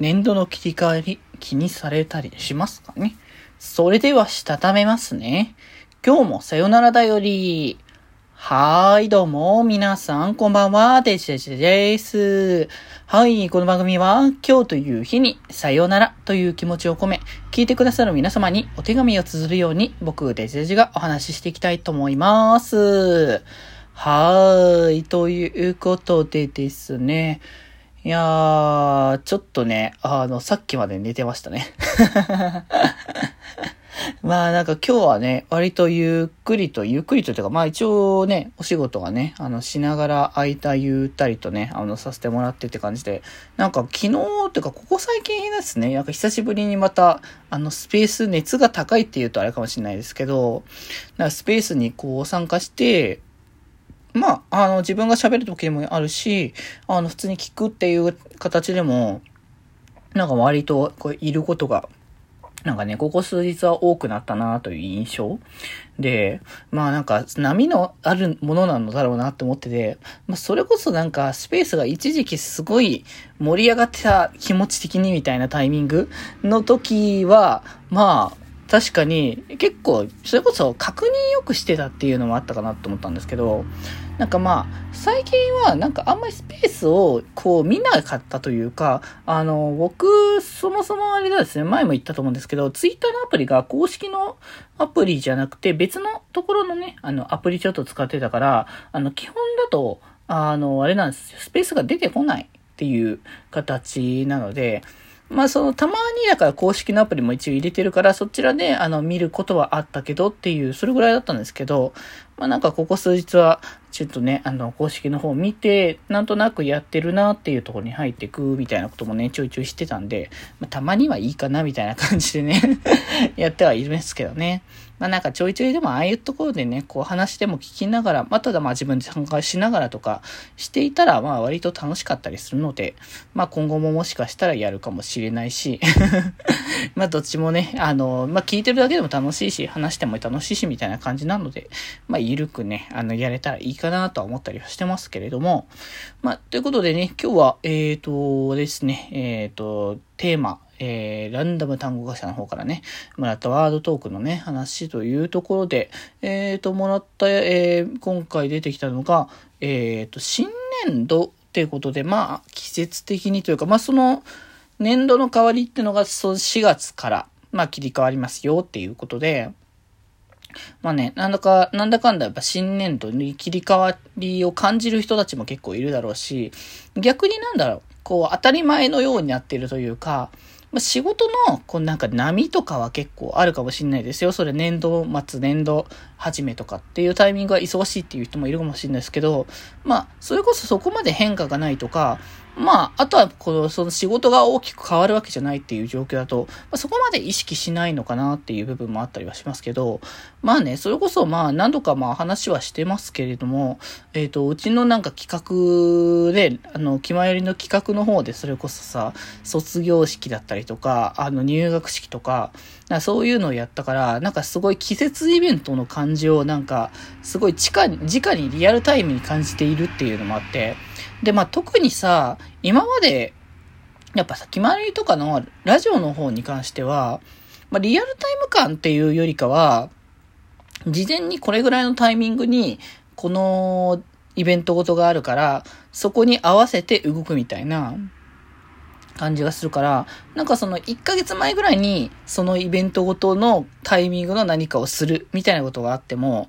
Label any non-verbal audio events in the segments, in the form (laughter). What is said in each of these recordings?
年度の切り替わり気にされたりしますかね？それではしたためますね。今日もさよならだより。はーい、どうも、皆さん、こんばんは、デジデジです。はい、この番組は、今日という日に、さよならという気持ちを込め、聞いてくださる皆様にお手紙を綴るように、僕、デジデジがお話ししていきたいと思います。はーい、ということでですね、いやー、ちょっとね、あの、さっきまで寝てましたね。(laughs) まあなんか今日はね、割とゆっくりと、ゆっくりとというか、まあ一応ね、お仕事がね、あの、しながら間ゆったりとね、あの、させてもらってって感じで、なんか昨日っていうか、ここ最近ですね、なんか久しぶりにまた、あの、スペース熱が高いっていうとあれかもしれないですけど、なんかスペースにこう参加して、まあ、あの、自分が喋る時でもあるし、あの、普通に聞くっていう形でも、なんか割と、こう、いることがなんかね、ここ数日は多くなったなという印象。で、まあなんか波のあるものなのだろうなって思ってて、まあそれこそなんかスペースが一時期すごい盛り上がってた気持ち的にみたいなタイミングの時は、まあ確かに結構それこそ確認よくしてたっていうのもあったかなと思ったんですけど、なんかまあ、最近はなんかあんまりスペースをこう見なかったというか、あの、僕、そもそもあれだですね、前も言ったと思うんですけど、ツイッターのアプリが公式のアプリじゃなくて別のところのね、あの、アプリちょっと使ってたから、あの、基本だと、あの、あれなんですよ、スペースが出てこないっていう形なので、まあそのたまにだから公式のアプリも一応入れてるからそちらであの見ることはあったけどっていうそれぐらいだったんですけど、まあなんかここ数日はちょっとね、あの公式の方見てなんとなくやってるなっていうところに入ってくみたいなこともねちょいちょいしてたんで、まあ、たまにはいいかなみたいな感じでね (laughs) やってはいるんですけどね。まあなんかちょいちょいでもああいうところでね、こう話でも聞きながら、まあただまあ自分で参加しながらとかしていたら、まあ割と楽しかったりするので、まあ今後ももしかしたらやるかもしれないし (laughs) まあどっちもね、あの、まあ聞いてるだけでも楽しいし、話しても楽しいしみたいな感じなので、まあゆるくね、あの、やれたらいいかなとは思ったりはしてますけれども、まあということでね、今日は、えっ、ー、とですね、えっ、ー、と、テーマ、えー、ランダム単語化社の方からね、もらったワードトークのね、話というところで、えっ、ー、と、もらった、えー、今回出てきたのが、えっ、ー、と、新年度っていうことで、まあ、季節的にというか、まあ、その、年度の代わりっていうのが、その4月から、まあ、切り替わりますよっていうことで、まあね、なんだか、なんだかんだやっぱ新年度に切り替わりを感じる人たちも結構いるだろうし、逆になんだろう、こう当たり前のようになっているというか、まあ、仕事の、こうなんか波とかは結構あるかもしれないですよ。それ年度末、年度始めとかっていうタイミングが忙しいっていう人もいるかもしれないですけど、まあ、それこそそこまで変化がないとか、まあ、あとは、この、その仕事が大きく変わるわけじゃないっていう状況だと、まあ、そこまで意識しないのかなっていう部分もあったりはしますけど、まあね、それこそまあ何度かまあ話はしてますけれども、えっ、ー、と、うちのなんか企画で、あの、気まよりの企画の方でそれこそさ、卒業式だったりとか、あの、入学式とか、かそういうのをやったから、なんかすごい季節イベントの感じをなんか、すごい地下に、直にリアルタイムに感じているっていうのもあって、で、まあ特にさ、今まで、やっぱさ、決まりとかのラジオの方に関しては、まあリアルタイム感っていうよりかは、事前にこれぐらいのタイミングに、このイベントごとがあるから、そこに合わせて動くみたいな感じがするから、なんかその1ヶ月前ぐらいにそのイベントごとのタイミングの何かをするみたいなことがあっても、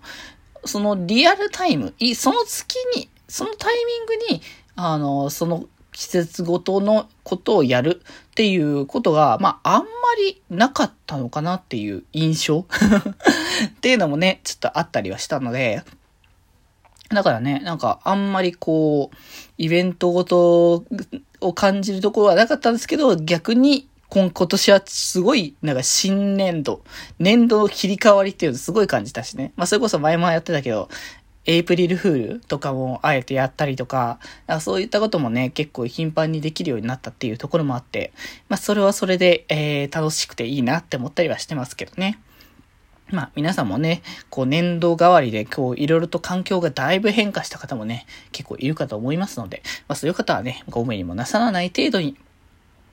そのリアルタイム、その月に、そのタイミングにあの、その季節ごとのことをやるっていうことが、まあ、あんまりなかったのかなっていう印象 (laughs) っていうのもね、ちょっとあったりはしたので、だからね、なんかあんまりこう、イベントごとを感じるところはなかったんですけど、逆に今今年はすごい、なんか新年度、年度の切り替わりっていうのすごい感じたしね。まあそれこそ前もやってたけど、エイプリルフールとかもあえてやったりとか、そういったこともね、結構頻繁にできるようになったっていうところもあって、まあそれはそれで、えー、楽しくていいなって思ったりはしてますけどね。まあ皆さんもね、こう年度代わりでこういろいろと環境がだいぶ変化した方もね、結構いるかと思いますので、まあそういう方はね、ご無理もなさらない程度に、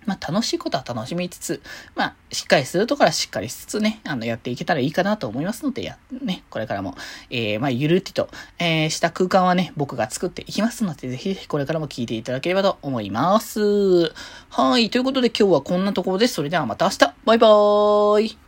まあ、楽しいことは楽しみつつ、まあ、しっかりするところはしっかりしつつね、あの、やっていけたらいいかなと思いますので、や、ね、これからも、えー、まあ、ゆるっと、えー、した空間はね、僕が作っていきますので、ぜひぜひこれからも聞いていただければと思います。はい、ということで今日はこんなところです。それではまた明日バイバーイ